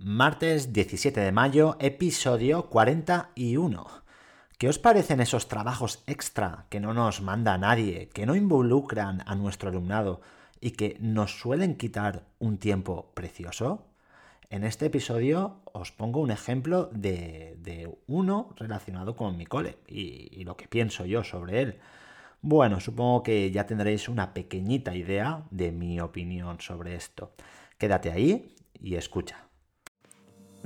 Martes 17 de mayo, episodio 41. ¿Qué os parecen esos trabajos extra que no nos manda nadie, que no involucran a nuestro alumnado y que nos suelen quitar un tiempo precioso? En este episodio os pongo un ejemplo de, uno relacionado con mi cole y, y lo que pienso yo sobre él. Bueno, supongo que ya tendréis una pequeñita idea de mi opinión sobre esto. Quédate ahí y escucha.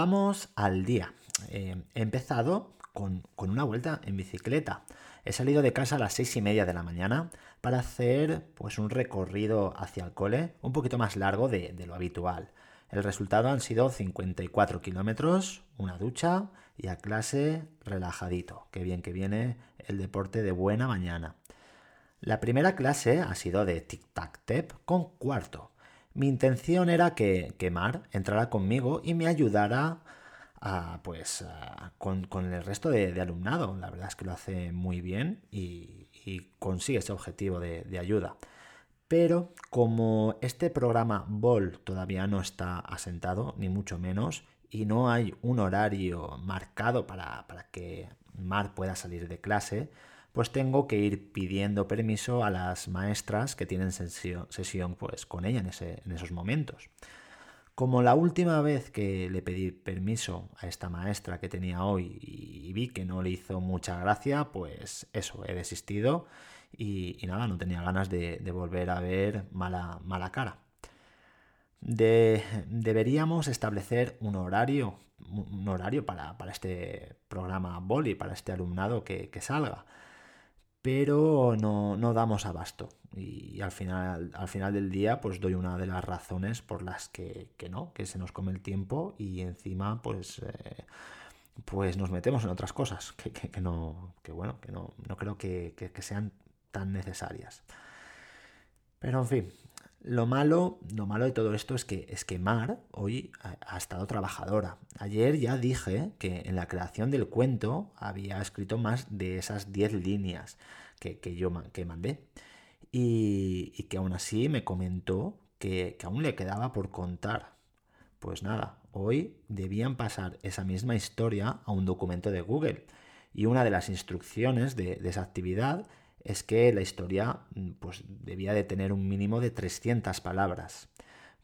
Vamos al día. Eh, he empezado con, una vuelta en bicicleta. He salido de casa a las seis y media de la mañana para hacer pues, un recorrido hacia el cole un poquito más largo de, lo habitual. El resultado han sido 54 kilómetros, una ducha y a clase relajadito. Qué bien que viene el deporte de buena mañana. La primera clase ha sido de tic-tac-tep con cuarto. Mi intención era que, que Mar entrara conmigo y me ayudara pues, con, el resto de, alumnado. La verdad es que lo hace muy bien y, consigue ese objetivo de, ayuda. Pero como este programa BOL todavía no está asentado, ni mucho menos, y no hay un horario marcado para, para que Mar pueda salir de clase, pues tengo que ir pidiendo permiso a las maestras que tienen sesión, pues, con ella en, esos momentos. Como la última vez que le pedí permiso a esta maestra que tenía hoy y vi que no le hizo mucha gracia, pues eso, he desistido y, nada, no tenía ganas de, volver a ver mala, mala cara. deberíamos establecer un horario, un horario para, este programa Boli, para este alumnado que salga pero no, damos abasto. Y al final, al final del día, pues doy una de las razones por las que, no, que se nos come el tiempo y encima, pues, eh, pues nos metemos en otras cosas que, no, que bueno, que no, no creo que, sean tan necesarias. Pero en fin, lo malo, lo malo de todo esto es que, es que Mar hoy ha, estado trabajadora. Ayer ya dije que en la creación del cuento había escrito más de esas 10 líneas que, yo que mandé. Y, que aún así me comentó que, que aún le quedaba por contar. Pues nada, hoy debían pasar esa misma historia a un documento de Google. Y una de las instrucciones de, de esa actividad es que la historia mm, pues, debía de tener un mínimo de 300 palabras.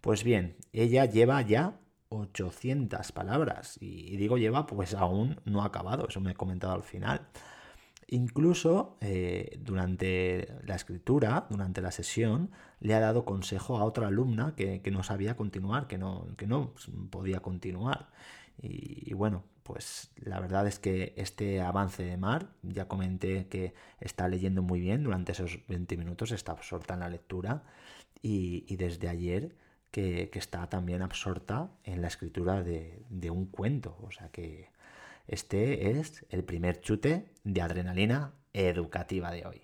Pues bien, ella lleva ya 800 palabras y, digo lleva pues aún no ha acabado, eso me he comentado al final. Incluso eh, durante la escritura, durante la sesión, le ha dado consejo a otra alumna que, no sabía continuar, que no, que no podía continuar. y bueno, pues la verdad es que este avance de Mar, ya comenté que está leyendo muy bien durante esos 20 minutos, está absorta en la lectura y, desde ayer que, está también absorta en la escritura de, de un cuento. O sea que este es el primer chute de adrenalina educativa de hoy.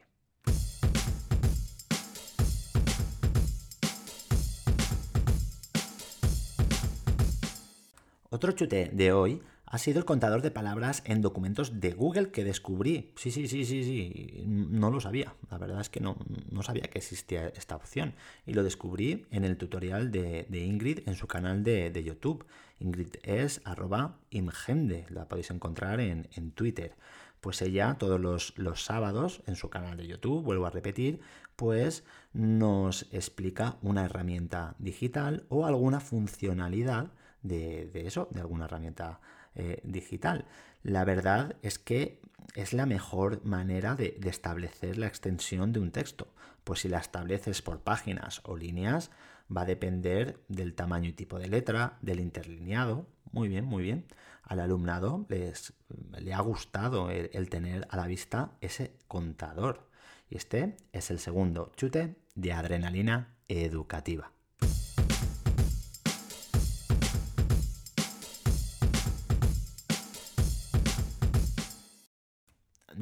Otro chute de hoy ha sido el contador de palabras en documentos de Google que descubrí. Sí, sí, sí, sí, sí. No lo sabía. La verdad es que no, no sabía que existía esta opción. Y lo descubrí en el tutorial de, Ingrid en su canal de, YouTube. Ingrid es arroba imgende. La podéis encontrar en, Twitter. Pues ella todos los, los, sábados en su canal de YouTube, vuelvo a repetir, pues nos explica una herramienta digital o alguna funcionalidad de, de eso, de alguna herramienta eh, digital. La verdad es que es la mejor manera de, establecer la extensión de un texto. Pues si la estableces por páginas o líneas, va a depender del tamaño y tipo de letra, del interlineado. Muy bien, muy bien. Al alumnado les, le ha gustado el tener a la vista ese contador. Y este es el segundo chute de adrenalina educativa.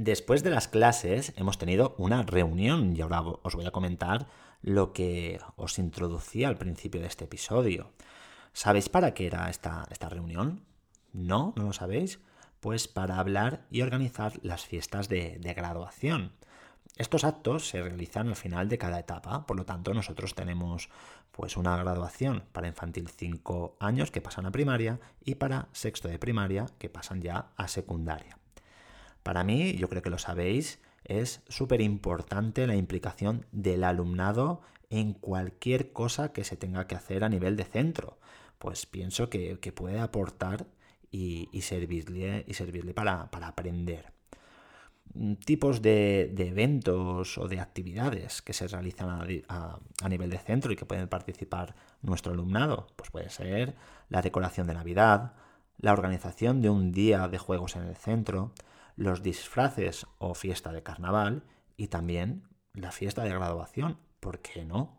Después de las clases hemos tenido una reunión y ahora os voy a comentar lo que os introducía al principio de este episodio. ¿Sabéis para qué era esta, esta reunión? ¿No? ¿No lo sabéis? Pues para hablar y organizar las fiestas de, graduación. Estos actos se realizan al final de cada etapa, por lo tanto nosotros tenemos pues una graduación para infantil 5 años que pasan a primaria y para sexto de primaria que pasan ya a secundaria. Para mí, yo creo que lo sabéis, es súper importante la implicación del alumnado en cualquier cosa que se tenga que hacer a nivel de centro. Pues pienso que, puede aportar y, servirle, y servirle para, aprender. Mm, tipos de, eventos o de actividades que se realizan a, a, nivel de centro y que pueden participar nuestro alumnado. Pues puede ser la decoración de Navidad, la organización de un día de juegos en el centro, los disfraces o fiesta de carnaval y también la fiesta de graduación. ¿Por qué no?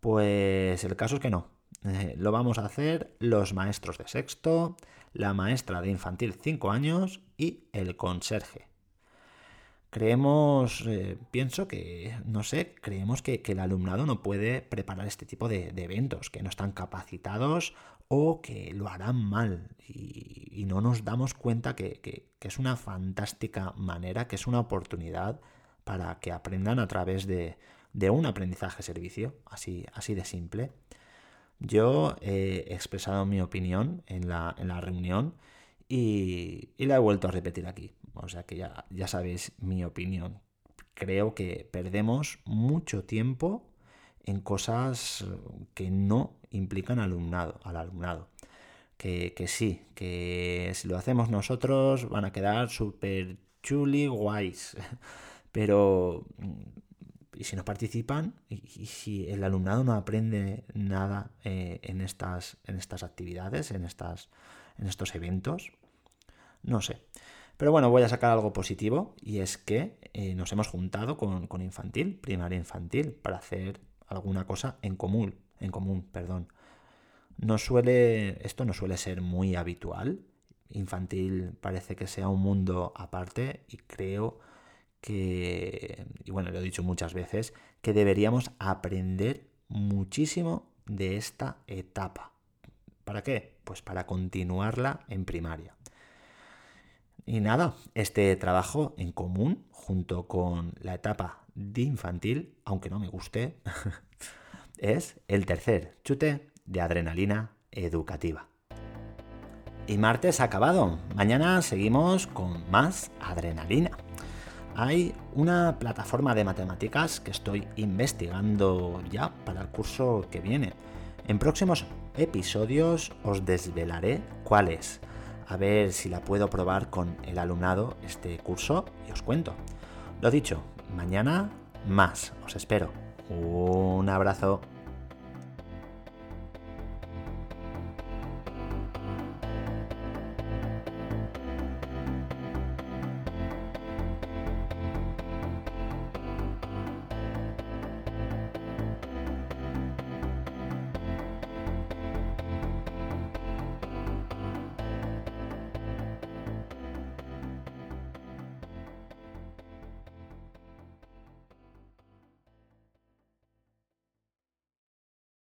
Pues el caso es que no. Eh, lo vamos a hacer los maestros de sexto, la maestra de infantil 5 años y el conserje. Creemos, eh, pienso que, no sé, creemos que, el alumnado no puede preparar este tipo de, eventos, que no están capacitados o que lo harán mal y, no nos damos cuenta que, es una fantástica manera, que es una oportunidad para que aprendan a través de, un aprendizaje servicio, así, así de simple. Yo he expresado mi opinión en la, reunión y, la he vuelto a repetir aquí. O sea que ya, ya sabéis mi opinión. Creo que perdemos mucho tiempo en cosas que no implican alumnado, al alumnado. Que, sí, que si lo hacemos nosotros van a quedar súper chuli guays. Pero, ¿y si no participan? ¿Y, si el alumnado no aprende nada eh, en, estas, en estas actividades, en, estas, en estos eventos? No sé. Pero bueno, voy a sacar algo positivo y es que eh, nos hemos juntado con, con infantil, primaria infantil, para hacer alguna cosa en común, en común, perdón. No suele, esto no suele ser muy habitual. Infantil parece que sea un mundo aparte y creo que, y bueno, lo he dicho muchas veces, que deberíamos aprender muchísimo de esta etapa. ¿Para qué? Pues para continuarla en primaria. Y nada, este trabajo en común, junto con la etapa de infantil, aunque no me guste, es el tercer chute de adrenalina educativa. Y martes acabado. Mañana seguimos con más adrenalina. Hay una plataforma de matemáticas que estoy investigando ya para el curso que viene. En próximos episodios os desvelaré cuál es. A ver si la puedo probar con el alumnado este curso y os cuento. Lo dicho, mañana más. Os espero. Un abrazo.